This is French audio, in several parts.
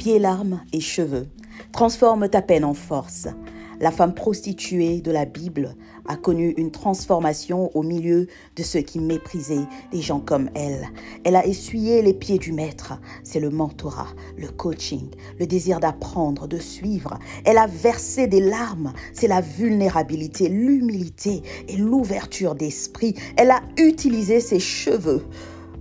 Pieds, larmes et cheveux. Transforme ta peine en force. La femme prostituée de la Bible a connu une transformation au milieu de ceux qui méprisaient des gens comme elle. Elle a essuyé les pieds du maître. C'est le mentorat, le coaching, le désir d'apprendre, de suivre. Elle a versé des larmes. C'est la vulnérabilité, l'humilité et l'ouverture d'esprit. Elle a utilisé ses cheveux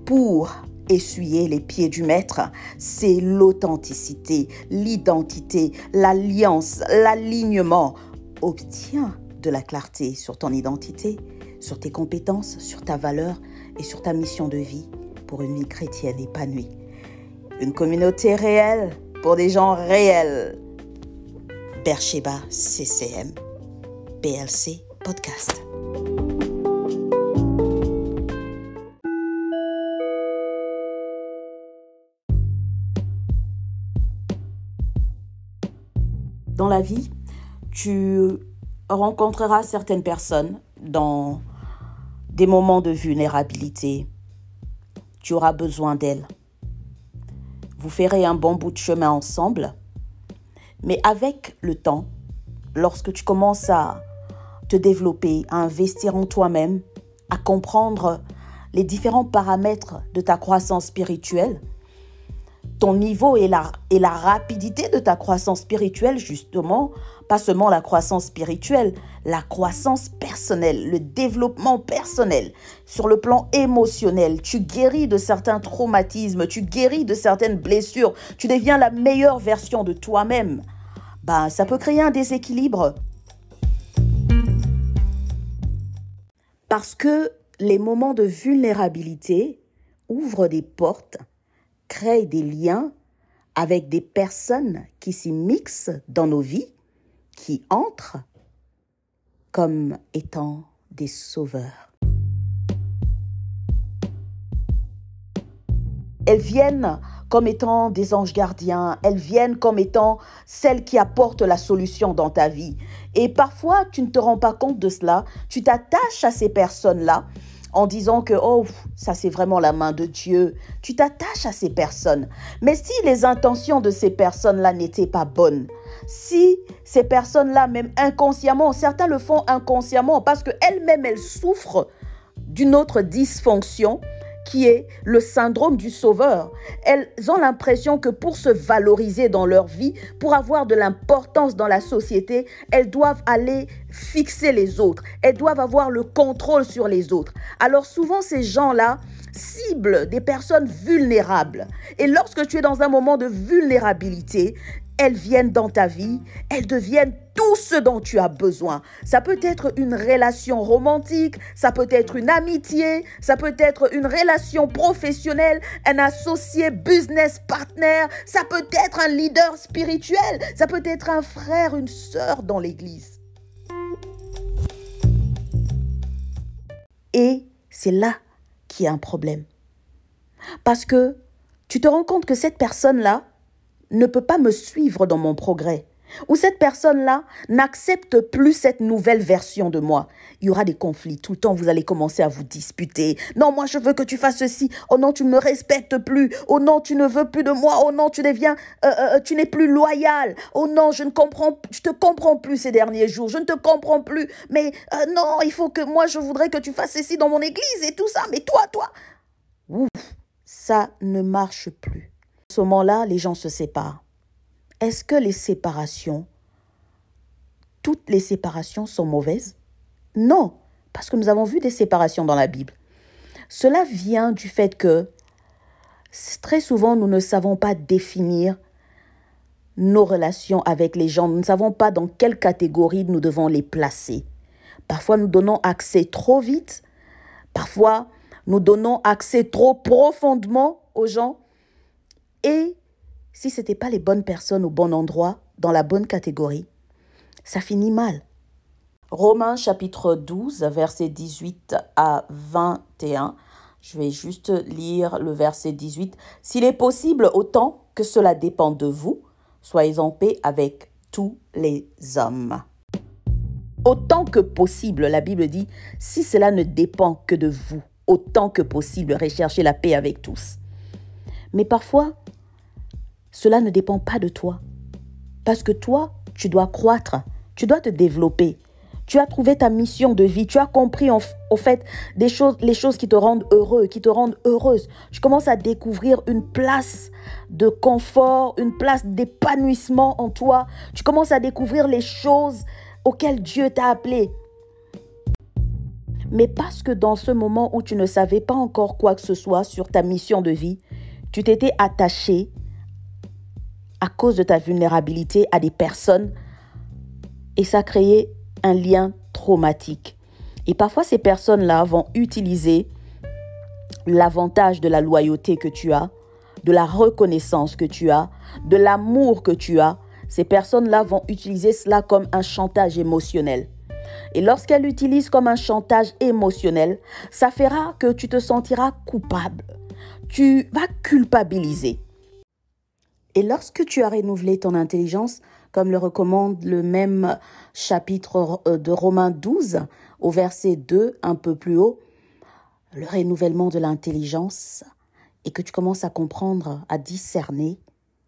pour essuyer les pieds du maître, c'est l'authenticité, l'identité, l'alliance, l'alignement. Obtiens de la clarté sur ton identité, sur tes compétences, sur ta valeur et sur ta mission de vie pour une vie chrétienne épanouie. Une communauté réelle pour des gens réels. Bercheba CCM, PLC Podcast. Dans la vie, tu rencontreras certaines personnes dans des moments de vulnérabilité. Tu auras besoin d'elles. Vous ferez un bon bout de chemin ensemble. Mais avec le temps, lorsque tu commences à te développer, à investir en toi-même, à comprendre les différents paramètres de ta croissance spirituelle, ton niveau et la, et la rapidité de ta croissance spirituelle, justement, pas seulement la croissance spirituelle, la croissance personnelle, le développement personnel, sur le plan émotionnel, tu guéris de certains traumatismes, tu guéris de certaines blessures, tu deviens la meilleure version de toi-même. Ben, ça peut créer un déséquilibre. Parce que les moments de vulnérabilité ouvrent des portes crée des liens avec des personnes qui s'y mixent dans nos vies, qui entrent comme étant des sauveurs. Elles viennent comme étant des anges gardiens, elles viennent comme étant celles qui apportent la solution dans ta vie. Et parfois, tu ne te rends pas compte de cela, tu t'attaches à ces personnes-là en disant que, oh, ça c'est vraiment la main de Dieu. Tu t'attaches à ces personnes. Mais si les intentions de ces personnes-là n'étaient pas bonnes, si ces personnes-là, même inconsciemment, certains le font inconsciemment parce qu'elles-mêmes, elles souffrent d'une autre dysfonction, qui est le syndrome du sauveur. Elles ont l'impression que pour se valoriser dans leur vie, pour avoir de l'importance dans la société, elles doivent aller fixer les autres. Elles doivent avoir le contrôle sur les autres. Alors souvent, ces gens-là ciblent des personnes vulnérables. Et lorsque tu es dans un moment de vulnérabilité, elles viennent dans ta vie, elles deviennent tout ce dont tu as besoin. Ça peut être une relation romantique, ça peut être une amitié, ça peut être une relation professionnelle, un associé business partner, ça peut être un leader spirituel, ça peut être un frère, une sœur dans l'église. Et c'est là qu'il y a un problème. Parce que tu te rends compte que cette personne-là, ne peut pas me suivre dans mon progrès, ou cette personne-là n'accepte plus cette nouvelle version de moi. Il y aura des conflits. Tout le temps, vous allez commencer à vous disputer. Non, moi, je veux que tu fasses ceci. Oh non, tu ne me respectes plus. Oh non, tu ne veux plus de moi. Oh non, tu deviens, euh, euh, euh, tu n'es plus loyal. Oh non, je ne comprends, je te comprends plus ces derniers jours. Je ne te comprends plus. Mais non, il faut que moi, je voudrais que tu fasses ceci dans mon église et tout ça. Mais toi, toi, ouf, ça ne marche plus ce moment-là, les gens se séparent. Est-ce que les séparations, toutes les séparations sont mauvaises? Non, parce que nous avons vu des séparations dans la Bible. Cela vient du fait que très souvent, nous ne savons pas définir nos relations avec les gens. Nous ne savons pas dans quelle catégorie nous devons les placer. Parfois, nous donnons accès trop vite. Parfois, nous donnons accès trop profondément aux gens. Si ce n'était pas les bonnes personnes au bon endroit, dans la bonne catégorie, ça finit mal. Romains chapitre 12, verset 18 à 21. Je vais juste lire le verset 18. S'il est possible, autant que cela dépend de vous, soyez en paix avec tous les hommes. Autant que possible, la Bible dit, si cela ne dépend que de vous, autant que possible, recherchez la paix avec tous. Mais parfois, cela ne dépend pas de toi. Parce que toi, tu dois croître, tu dois te développer. Tu as trouvé ta mission de vie, tu as compris en, fait des choses, les choses qui te rendent heureux, qui te rendent heureuse. Tu commences à découvrir une place de confort, une place d'épanouissement en toi. Tu commences à découvrir les choses auxquelles Dieu t'a appelé. Mais parce que dans ce moment où tu ne savais pas encore quoi que ce soit sur ta mission de vie, tu t'étais attaché à cause de ta vulnérabilité à des personnes et ça créait un lien traumatique. Et parfois, ces personnes-là vont utiliser l'avantage de la loyauté que tu as, de la reconnaissance que tu as, de l'amour que tu as. Ces personnes-là vont utiliser cela comme un chantage émotionnel. Et lorsqu'elles l'utilisent comme un chantage émotionnel, ça fera que tu te sentiras coupable. Tu vas culpabiliser. Et lorsque tu as renouvelé ton intelligence, comme le recommande le même chapitre euh, de Romains 12, au verset 2, un peu plus haut, le renouvellement de l'intelligence, et que tu commences à comprendre, à discerner,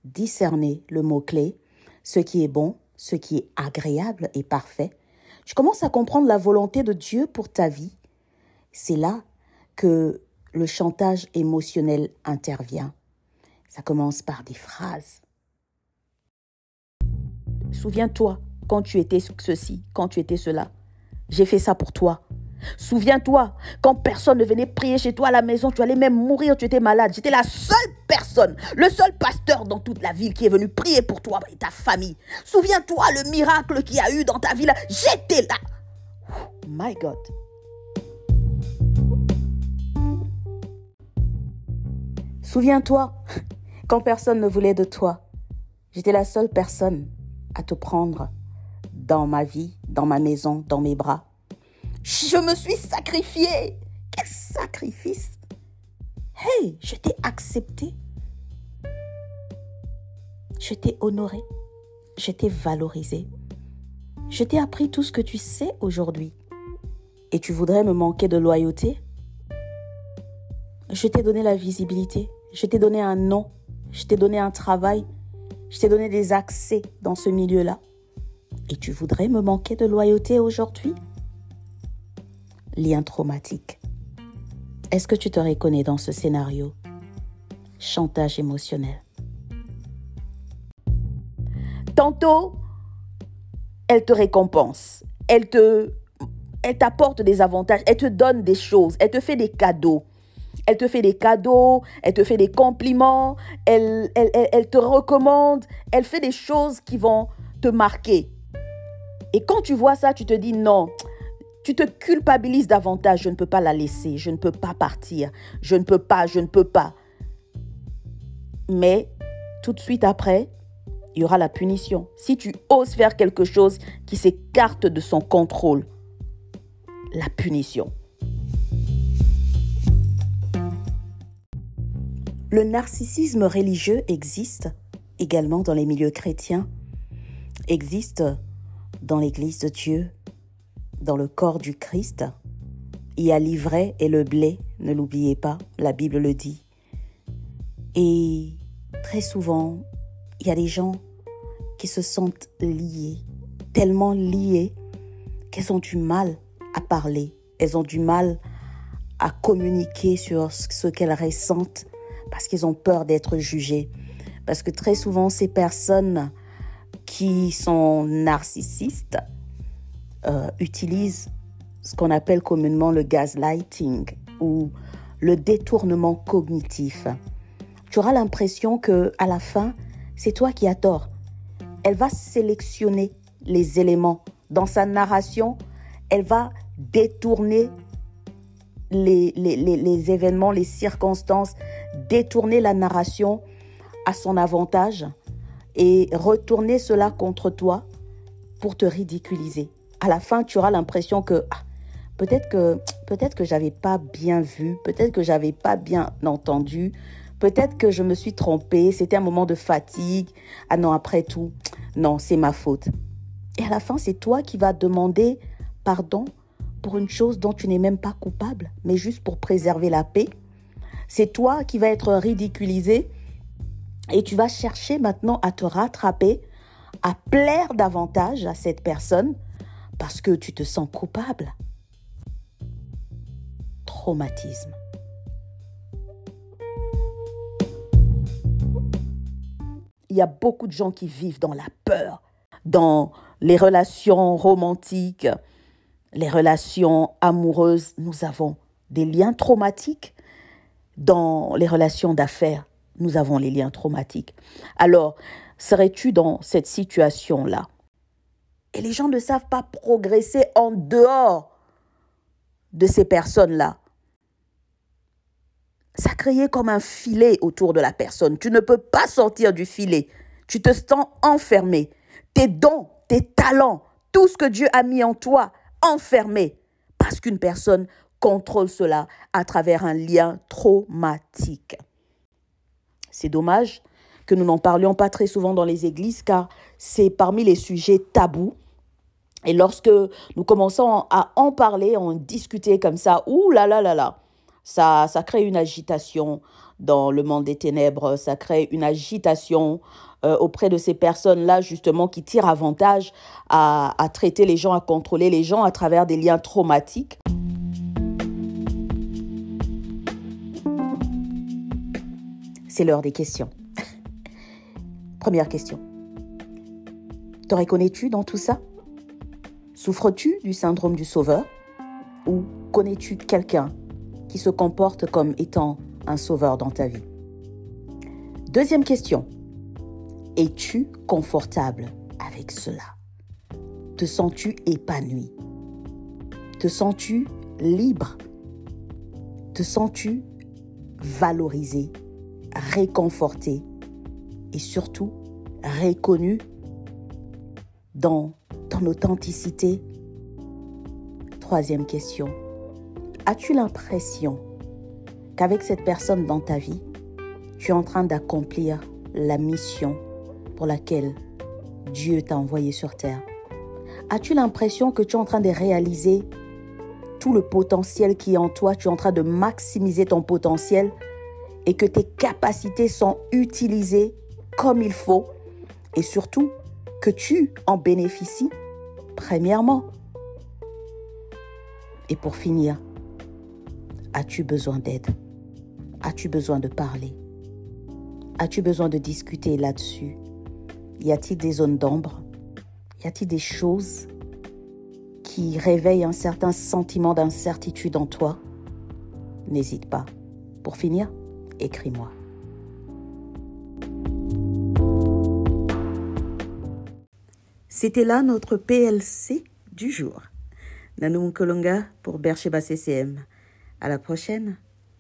discerner le mot-clé, ce qui est bon, ce qui est agréable et parfait, tu commences à comprendre la volonté de Dieu pour ta vie. C'est là que le chantage émotionnel intervient. Ça commence par des phrases. Souviens-toi quand tu étais ceci, quand tu étais cela. J'ai fait ça pour toi. Souviens-toi, quand personne ne venait prier chez toi à la maison, tu allais même mourir, tu étais malade. J'étais la seule personne, le seul pasteur dans toute la ville qui est venu prier pour toi et ta famille. Souviens-toi le miracle qu'il y a eu dans ta ville. J'étais là. my God. Souviens-toi, quand personne ne voulait de toi, j'étais la seule personne à te prendre dans ma vie, dans ma maison, dans mes bras. Je me suis sacrifiée. Quel sacrifice. Hey, je t'ai accepté. Je t'ai honoré. Je t'ai valorisé. Je t'ai appris tout ce que tu sais aujourd'hui. Et tu voudrais me manquer de loyauté? Je t'ai donné la visibilité. Je t'ai donné un nom. Je t'ai donné un travail. Je t'ai donné des accès dans ce milieu-là. Et tu voudrais me manquer de loyauté aujourd'hui? Lien traumatique. Est-ce que tu te reconnais dans ce scénario? Chantage émotionnel. Tantôt, elle te récompense, elle te, t'apporte des avantages, elle te donne des choses, elle te fait des cadeaux. Elle te fait des cadeaux, elle te fait des compliments, elle, elle, te recommande, elle fait des choses qui vont te marquer. Et quand tu vois ça, tu te dis non, tu te culpabilises davantage, je ne peux pas la laisser, je ne peux pas partir, je ne peux pas, je ne peux pas. Mais tout de suite après, il y aura la punition. Si tu oses faire quelque chose qui s'écarte de son contrôle, la punition. Le narcissisme religieux existe également dans les milieux chrétiens, existe dans l'Église de Dieu, dans le corps du Christ. Il y a l'ivraie et le blé, ne l'oubliez pas, la Bible le dit. Et très souvent, il y a des gens qui se sentent liés, tellement liés qu'elles ont du mal à parler, elles ont du mal à communiquer sur ce qu'elles ressentent parce qu'ils ont peur d'être jugés. Parce que très souvent, ces personnes qui sont narcissistes euh, utilisent ce qu'on appelle communément le gaslighting ou le détournement cognitif. Tu auras l'impression que à la fin, c'est toi qui as tort. Elle va sélectionner les éléments dans sa narration, elle va détourner les, les, les, événements, les circonstances, détourner la narration à son avantage et retourner cela contre toi pour te ridiculiser. À la fin, tu auras l'impression que ah, peut-être que peut-être que j'avais pas bien vu, peut-être que j'avais pas bien entendu, peut-être que je me suis trompée, c'était un moment de fatigue. Ah non, après tout, non, c'est ma faute. Et à la fin, c'est toi qui vas demander pardon pour une chose dont tu n'es même pas coupable, mais juste pour préserver la paix. C'est toi qui vas être ridiculisé Et tu vas chercher maintenant à te rattraper, à plaire davantage à cette personne parce que tu te sens coupable. Traumatisme. Il y a beaucoup de gens qui vivent dans la peur, dans les relations romantiques, les relations amoureuses. Nous avons des liens traumatiques. Dans les relations d'affaires, nous avons les liens traumatiques. Alors, serais-tu dans cette situation-là? Et les gens ne savent pas progresser en dehors de ces personnes-là. Ça créé comme un filet autour de la personne. Tu ne peux pas sortir du filet. Tu te sens enfermé. Tes dons, tes talents, tout ce que Dieu a mis en toi, enfermé. Parce qu'une personne contrôle cela à travers un lien traumatique. C'est dommage que nous n'en parlions pas très souvent dans les églises car c'est parmi les sujets tabous. Et lorsque nous commençons à en parler, en discuter comme ça, ouh là là là là, ça, ça crée une agitation dans le monde des ténèbres, ça crée une agitation euh, auprès de ces personnes-là, justement, qui tirent avantage à, à traiter les gens, à contrôler les gens à travers des liens traumatiques. C'est l'heure des questions. Première question. Te reconnais-tu dans tout ça? Souffres-tu du syndrome du sauveur? Ou connais-tu quelqu'un qui se comporte comme étant un sauveur dans ta vie? Deuxième question. Es-tu confortable avec cela? Te sens-tu épanoui? Te sens-tu libre? Te sens-tu valorisé réconforté et surtout reconnu dans ton authenticité? Troisième question. As-tu l'impression qu'avec cette personne dans ta vie, tu es en train d'accomplir la mission pour laquelle Dieu t'a envoyé sur terre. As-tu l'impression que tu es en train de réaliser tout le potentiel qui est en toi Tu es en train de maximiser ton potentiel et que tes capacités sont utilisées comme il faut et surtout que tu en bénéficies premièrement? Et pour finir, as-tu besoin d'aide? As-tu besoin de parler? As-tu besoin de discuter là-dessus? Y a-t-il des zones d'ombre? Y a-t-il des choses qui réveillent un certain sentiment d'incertitude en toi? N'hésite pas. Pour finir, écris-moi. C'était là notre PLC du jour. Nanou Kolonga pour Bercheba CCM. À la prochaine.